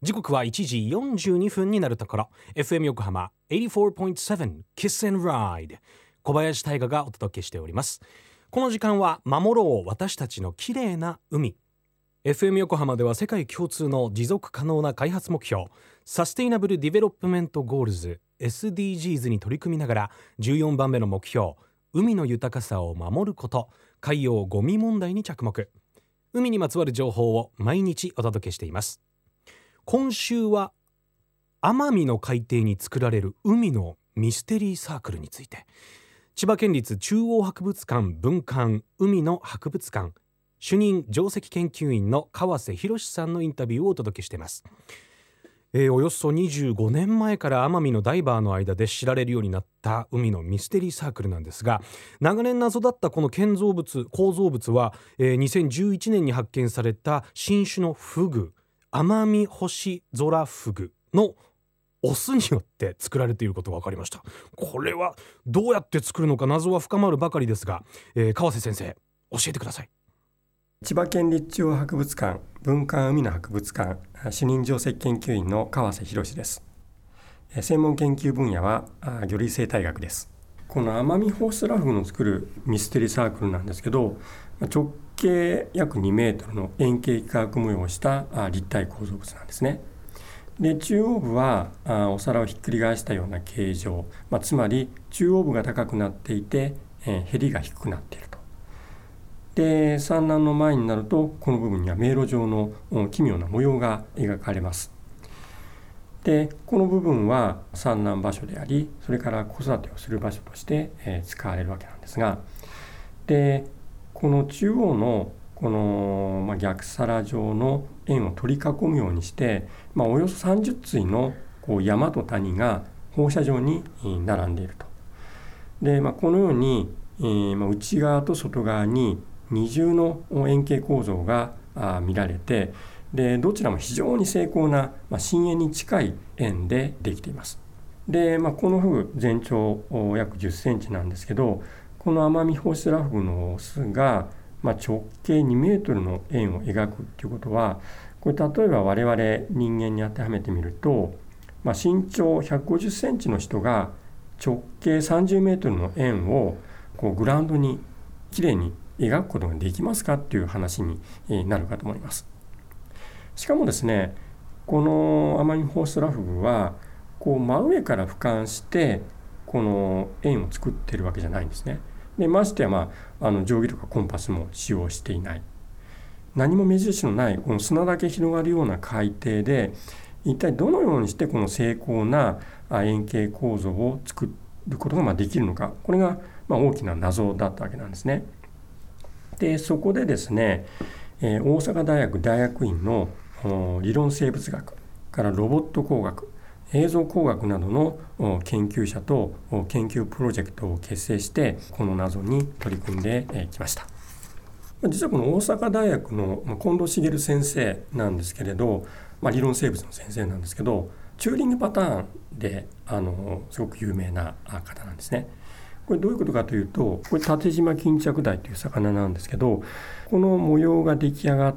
時刻は1時42分になるところ。FM 横浜84.7 Kiss and Ride 小林大賀がお届けしております。この時間は守ろう私たちの綺麗な海。FM 横浜では世界共通の持続可能な開発目標サステイナブル・ディベロップメント・ゴールズ SDGs に取り組みながら14番目の目標海の豊かさを守ること海洋ゴミ問題に着目。海にまつわる情報を毎日お届けしています。今週は奄美の海底に作られる海のミステリーサークルについて。千葉県立中央博物館文館海の博物館。主任上席研究員の川瀬博さんのインタビューをお届けしています、えー、およそ25年前から奄美のダイバーの間で知られるようになった海のミステリーサークルなんですが長年謎だったこの建造物構造物は、えー、2011年に発見された新種のフグ。奄美星空フグのオスによって作られていることが分かりました。これはどうやって作るのか謎は深まるばかりですが、えー、川瀬先生教えてください。千葉県立中央博物館文館海の博物館主任上席研究員の川瀬博です。専門研究分野は魚類生態学です。この奄美ホースラフグの作るミステリーサークルなんですけど直径約2メートルの円形幾何学模様をした立体構造物なんですね。で中央部はあお皿をひっくり返したような形状、まあ、つまり中央部が高くなっていて、えー、ヘリが低くなっていると。で産卵の前になるとこの部分には迷路状の奇妙な模様が描かれます。でこの部分は産卵場所でありそれから子育てをする場所として、えー、使われるわけなんですがでこの中央のこの、ま、逆皿状の円を取り囲むようにして、まあ、およそ30対のこう山と谷が放射状に並んでいると。で、まあ、このように、えーま、内側と外側に二重の円形構造が見られてでどちらも非常に精巧な、まあ、深淵に近い円でできています。で、まあ、このフグ全長約10センチなんですけどこのアマミホシラフグのオスが、まあ、直径2メートルの円を描くっていうことはこれ例えば我々人間に当てはめてみると、まあ、身長150センチの人が直径30メートルの円をこうグラウンドにきれいに描くことができますかっていう話になるかと思います。しかもですねこのアマミホースラフグはこう真上から俯瞰してこの円を作ってるわけじゃないんですね。でましてや、まあ、あの定規とかコンパスも使用していない何も目印のないこの砂だけ広がるような海底で一体どのようにしてこの精巧な円形構造を作ることができるのかこれがま大きな謎だったわけなんですね。でそこでですね、え大阪大学大学院の理論生物学からロボット工学映像工学などの研究者と研究プロジェクトを結成してこの謎に取り組んできました。実はこの大阪大学の近藤茂先生なんですけれど、まあ、理論生物の先生なんですけどチューリングパターンであのすごく有名な方なんですね。これどういうことかというとこれ縦縞巾着鯛という魚なんですけどこの模様が出来上がっ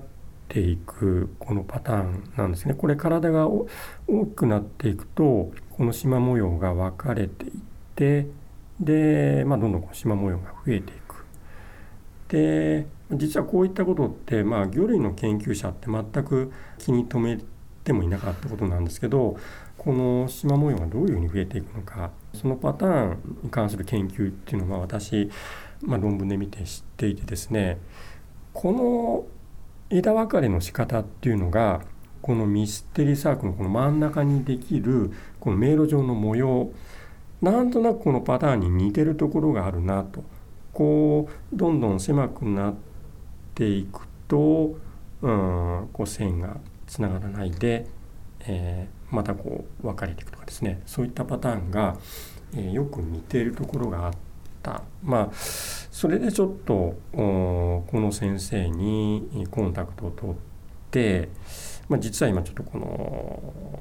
ていくこのパターンなんですね。これ体が大きくなっていくとこの縞模様が分かれていってで、まあ、どんどん縞模様が増えていく。で実はこういったことって、まあ、魚類の研究者って全く気に留めてもいなかったことなんですけどこの縞模様がどういうふうに増えていくのかそのパターンに関する研究っていうのは私、まあ、論文で見て知っていてですねこの枝分かれの仕方っていうのがこのミステリーサークルのこの真ん中にできるこの迷路状の模様なんとなくこのパターンに似てるところがあるなと。こうどんどん狭くなっていくと、うん、こう線がつながらないで、えー、またこう分かれていくとかですね。そういったパターンが、えー、よく似ているところがあった。まあそれでちょっとこの先生にコンタクトを取って、まあ、実は今ちょっとこの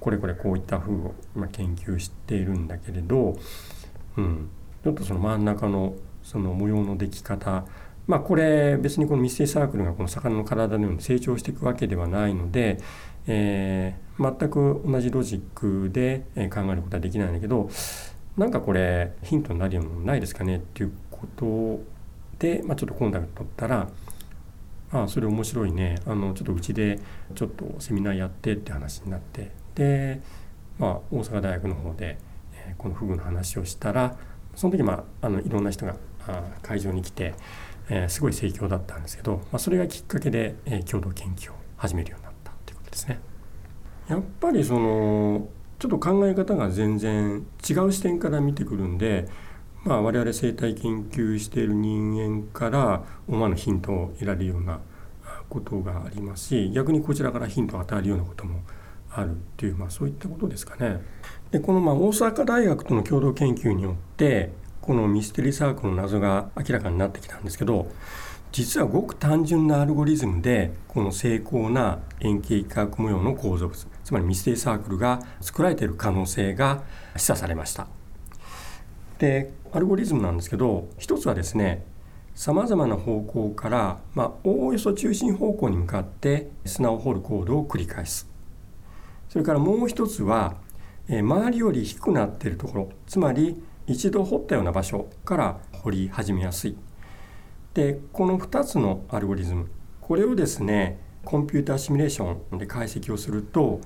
これこれこういった風を今研究しているんだけれど、うん、ちょっとその真ん中のその模様のでき方まあこれ別にこのミステリーサークルがこの魚の体のように成長していくわけではないので、えー、全く同じロジックで考えることはできないんだけどなんかこれヒントになるようなのないですかねっていうことで、まあ、ちょっとコンタクト取ったら「ああそれ面白いねあのちょっとうちでちょっとセミナーやって」って話になってで、まあ、大阪大学の方で、え、このフグの話をしたらその時、まあ、あのいろんな人が会場に来て、えー、すごい盛況だったんですけど、まあ、それがきっかけで、えー、共同研究を始めるようになったということですね。やっぱりそのちょっと考え方が全然違う視点から見てくるんで、まあ、我々生態研究している人間から思わぬヒントを得られるようなことがありますし逆にこちらからヒントを与えるようなこともあるっていう、まあ、そういったことですかね。でこのまあ大阪大学との共同研究によってこのミステリーサークルの謎が明らかになってきたんですけど実はごく単純なアルゴリズムでこの精巧な円形幾何学模様の構造物つまりミステリーサークルが作られている可能性が示唆されましたでアルゴリズムなんですけど一つはですねさまざまな方向から、まあ、おおよそ中心方向に向かって砂を掘る行動を繰り返す。それからもう一つはえ周りより低くなっているところつまり一度掘ったような場所から掘り始めやすい。でこの2つのアルゴリズムこれをですねコンピューターシミュレーションで解析をすると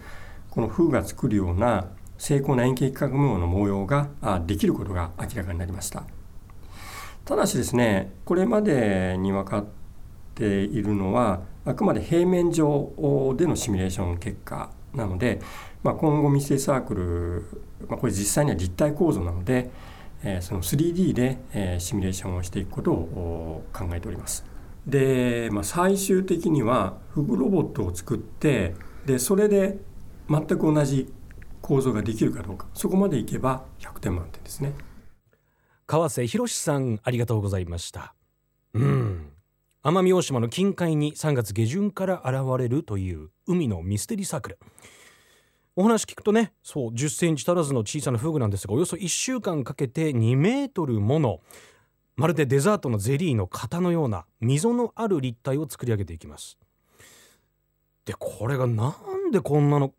この風が作るような精巧な円形幾何学模様の模様ができることが明らかになりましたただしですねこれまでに分かっているのはあくまで平面上でのシミュレーション結果なので、まあ、今後ミステリサークル、まあ、これ実際には立体構造なので、え、その 3D で、え、シミュレーションをしていくことを考えております。で、まあ、最終的にはフグロボットを作ってでそれで全く同じ構造ができるかどうかそこまでいけば100点満点ですね。川瀬博さんありがとうございました。うん。奄美大島の近海に3月下旬から現れるという海のミステリーサークル。お話聞くとねそう10センチ足らずの小さなフグなんですがおよそ1週間かけて2メートルものまるでデザートのゼリーの型のような溝のある立体を作り上げていきます。でこれがなんでこんなの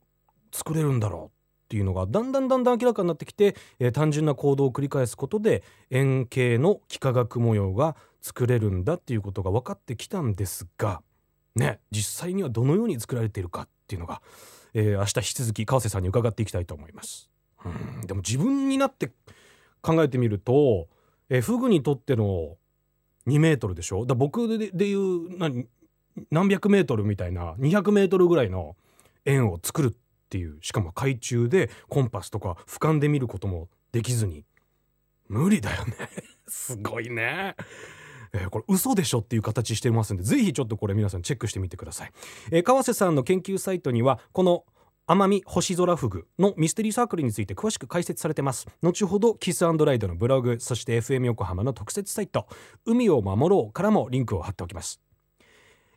作れるんだろう？っていうのがだんだんだんだん明らかになってきて、えー、単純な行動を繰り返すことで円形の幾何学模様が作れるんだっていうことが分かってきたんですがね実際にはどのように作られているかっていうのが、えー、明日引き続き川瀬さんに伺っていきたいと思います。うんでも自分になって考えてみると、えー、フグにとっての2メートルでしょ？だ僕ででいう何何百メートルみたいな200メートルぐらいの円を作るっていう。しかも海中でコンパスとか俯瞰で見ることもできずに。無理だよね。すごいね。えー、これ嘘でしょっていう形してますんでぜひちょっとこれ皆さんチェックしてみてください、えー、川瀬さんの研究サイトにはこの奄美星空フグのミステリーサークルについて詳しく解説されてます。後ほどキスライドのブログそして FM 横浜の特設サイト海を守ろうからもリンクを貼っておきます。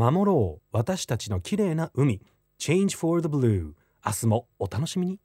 守ろう。私たちの綺麗な海。Change for the Blue 明日もお楽しみに。